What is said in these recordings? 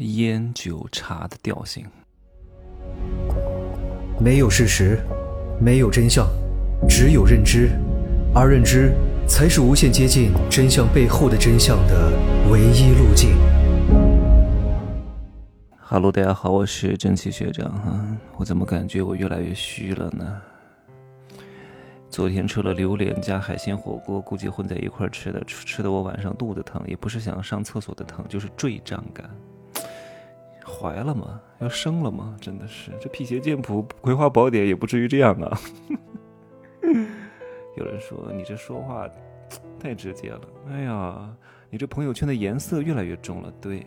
烟酒茶的调性。没有事实，没有真相，只有认知，而认知才是无限接近真相背后的真相的唯一路径。哈喽，大家好，我是蒸汽学长哈，我怎么感觉我越来越虚了呢？昨天吃了榴莲加海鲜火锅，估计混在一块吃的，吃的我晚上肚子疼，也不是想上厕所的疼，就是坠胀感。怀了吗？要生了吗？真的是，这辟邪剑谱、葵花宝典也不至于这样啊。有人说你这说话 太直接了，哎呀，你这朋友圈的颜色越来越重了。对，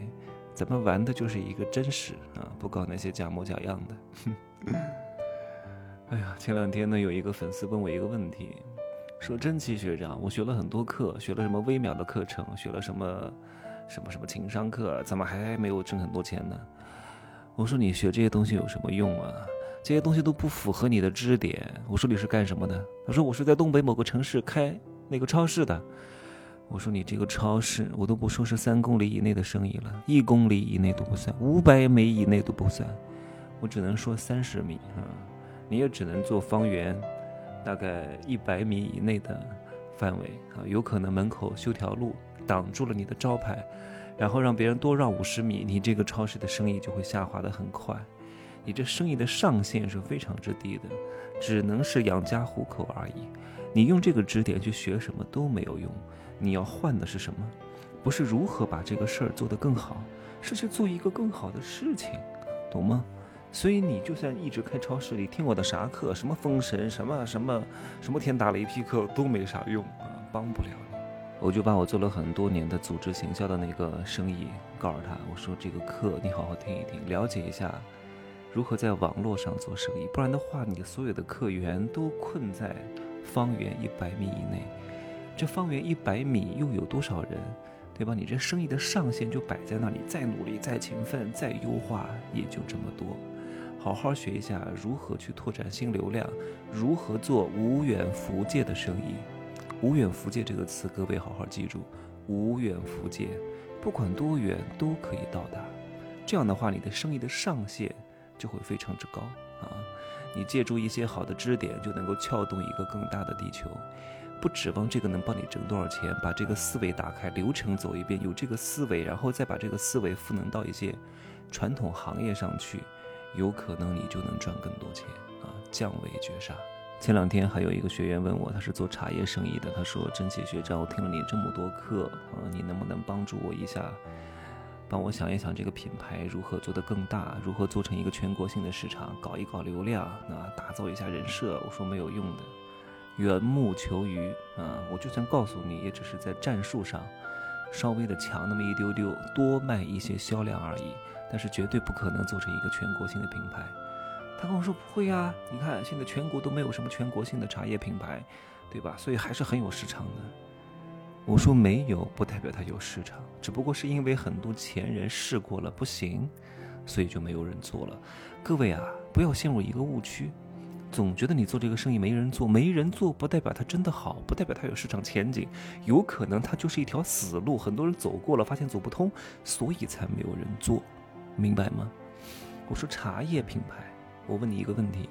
咱们玩的就是一个真实啊，不搞那些假模假样的。哎呀，前两天呢，有一个粉丝问我一个问题，说真奇学长，我学了很多课，学了什么微秒的课程，学了什么什么什么情商课，怎么还没有挣很多钱呢？我说你学这些东西有什么用啊？这些东西都不符合你的支点。我说你是干什么的？他说我是在东北某个城市开那个超市的。我说你这个超市，我都不说是三公里以内的生意了，一公里以内都不算，五百米以内都不算，我只能说三十米啊。你也只能做方圆大概一百米以内的范围啊，有可能门口修条路挡住了你的招牌，然后让别人多绕五十米，你这个超市的生意就会下滑的很快。你这生意的上限是非常之低的，只能是养家糊口而已。你用这个支点去学什么都没有用，你要换的是什么？不是如何把这个事儿做得更好，是去做一个更好的事情，懂吗？所以你就算一直开超市里听我的啥课，什么封神，什么什么什么天打雷劈课都没啥用啊，帮不了你。我就把我做了很多年的组织行销的那个生意告诉他，我说这个课你好好听一听，了解一下如何在网络上做生意，不然的话你所有的客源都困在方圆一百米以内，这方圆一百米又有多少人，对吧？你这生意的上限就摆在那里，再努力、再勤奋、再优化，也就这么多。好好学一下如何去拓展新流量，如何做无远弗届的生意。无远弗届这个词，各位好好记住。无远弗届，不管多远都可以到达。这样的话，你的生意的上限就会非常之高啊！你借助一些好的支点，就能够撬动一个更大的地球。不指望这个能帮你挣多少钱，把这个思维打开，流程走一遍，有这个思维，然后再把这个思维赋能到一些传统行业上去。有可能你就能赚更多钱啊！降维绝杀。前两天还有一个学员问我，他是做茶叶生意的，他说：“真奇学长，我听了你这么多课啊，你能不能帮助我一下，帮我想一想这个品牌如何做得更大，如何做成一个全国性的市场，搞一搞流量，啊，打造一下人设？”我说没有用的，缘木求鱼啊！我就算告诉你，也只是在战术上稍微的强那么一丢丢，多卖一些销量而已。但是绝对不可能做成一个全国性的品牌。他跟我说不会呀，你看现在全国都没有什么全国性的茶叶品牌，对吧？所以还是很有市场的。我说没有不代表它有市场，只不过是因为很多前人试过了不行，所以就没有人做了。各位啊，不要陷入一个误区，总觉得你做这个生意没人做，没人做不代表它真的好，不代表它有市场前景，有可能它就是一条死路，很多人走过了发现走不通，所以才没有人做。明白吗？我说茶叶品牌，我问你一个问题，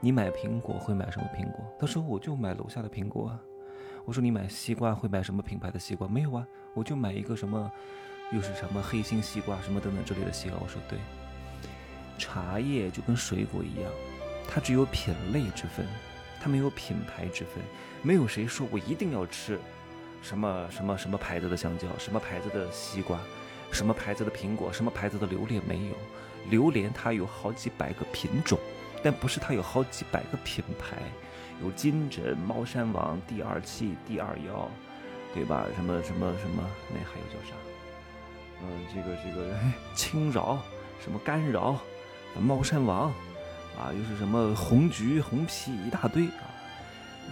你买苹果会买什么苹果？他说我就买楼下的苹果啊。我说你买西瓜会买什么品牌的西瓜？没有啊，我就买一个什么，又是什么黑心西瓜什么等等之类的西瓜。我说对，茶叶就跟水果一样，它只有品类之分，它没有品牌之分。没有谁说我一定要吃什么什么什么牌子的香蕉，什么牌子的西瓜。什么牌子的苹果，什么牌子的榴莲没有？榴莲它有好几百个品种，但不是它有好几百个品牌。有金枕、猫山王、第二期、第二幺，对吧？什么什么什么，那还有叫啥？嗯，这个这个 青饶，什么干饶，猫山王，啊，又是什么红橘、红皮一大堆啊！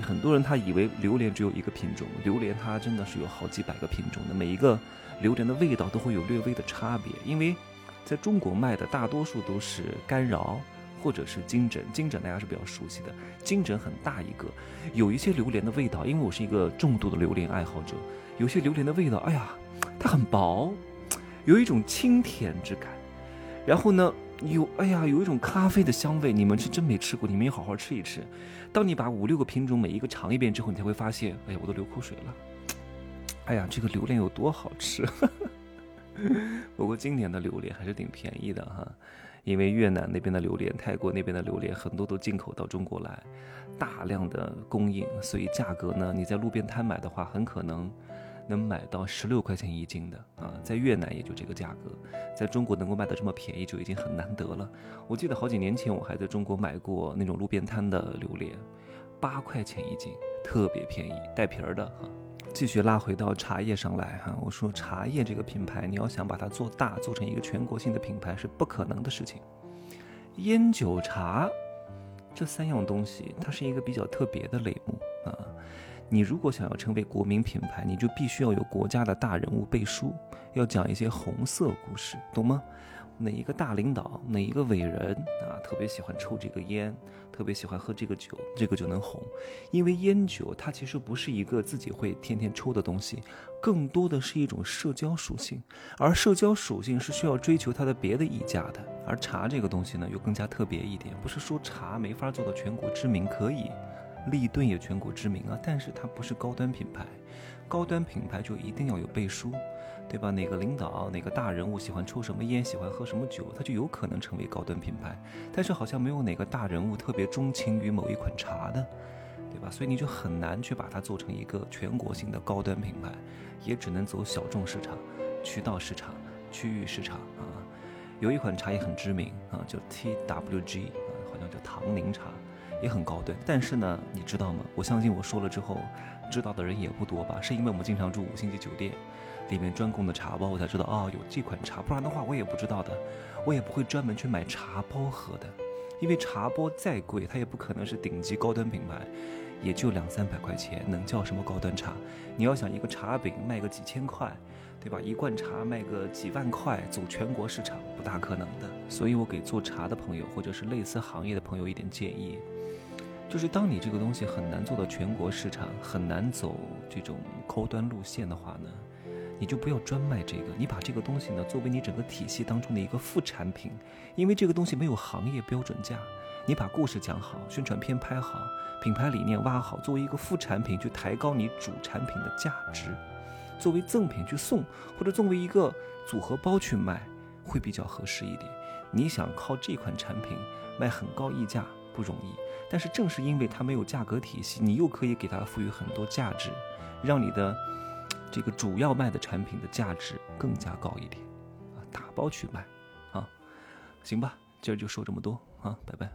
很多人他以为榴莲只有一个品种，榴莲它真的是有好几百个品种的，每一个榴莲的味道都会有略微的差别。因为在中国卖的大多数都是干饶或者是金枕，金枕大家是比较熟悉的，金枕很大一个，有一些榴莲的味道，因为我是一个重度的榴莲爱好者，有些榴莲的味道，哎呀，它很薄，有一种清甜之感。然后呢，有哎呀，有一种咖啡的香味，你们是真没吃过，你们也好好吃一吃。当你把五六个品种每一个尝一遍之后，你才会发现，哎呀，我都流口水了。哎呀，这个榴莲有多好吃！不过今年的榴莲还是挺便宜的哈，因为越南那边的榴莲、泰国那边的榴莲很多都进口到中国来，大量的供应，所以价格呢，你在路边摊买的话，很可能能买到十六块钱一斤的啊，在越南也就这个价格，在中国能够卖的这么便宜就已经很难得了。我记得好几年前我还在中国买过那种路边摊的榴莲，八块钱一斤，特别便宜，带皮儿的哈。继续拉回到茶叶上来哈，我说茶叶这个品牌，你要想把它做大，做成一个全国性的品牌是不可能的事情。烟酒茶这三样东西，它是一个比较特别的类目啊。你如果想要成为国民品牌，你就必须要有国家的大人物背书，要讲一些红色故事，懂吗？哪一个大领导，哪一个伟人啊，特别喜欢抽这个烟，特别喜欢喝这个酒，这个就能红。因为烟酒它其实不是一个自己会天天抽的东西，更多的是一种社交属性，而社交属性是需要追求它的别的溢价的。而茶这个东西呢，又更加特别一点，不是说茶没法做到全国知名，可以，立顿也全国知名啊，但是它不是高端品牌，高端品牌就一定要有背书。对吧？哪个领导、哪个大人物喜欢抽什么烟、喜欢喝什么酒，他就有可能成为高端品牌。但是好像没有哪个大人物特别钟情于某一款茶的，对吧？所以你就很难去把它做成一个全国性的高端品牌，也只能走小众市场、渠道市场、区域市场啊。有一款茶也很知名啊，叫 TWG 啊，好像叫唐宁茶，也很高端。但是呢，你知道吗？我相信我说了之后，知道的人也不多吧？是因为我们经常住五星级酒店。里面专供的茶包，我才知道哦，有这款茶，不然的话我也不知道的，我也不会专门去买茶包喝的，因为茶包再贵，它也不可能是顶级高端品牌，也就两三百块钱，能叫什么高端茶？你要想一个茶饼卖个几千块，对吧？一罐茶卖个几万块，走全国市场不大可能的。所以我给做茶的朋友，或者是类似行业的朋友一点建议，就是当你这个东西很难做到全国市场，很难走这种高端路线的话呢？你就不要专卖这个，你把这个东西呢作为你整个体系当中的一个副产品，因为这个东西没有行业标准价。你把故事讲好，宣传片拍好，品牌理念挖好，作为一个副产品去抬高你主产品的价值，作为赠品去送，或者作为一个组合包去卖，会比较合适一点。你想靠这款产品卖很高溢价不容易，但是正是因为它没有价格体系，你又可以给它赋予很多价值，让你的。这个主要卖的产品的价值更加高一点，啊，打包去卖，啊，行吧，今儿就说这么多，啊，拜拜。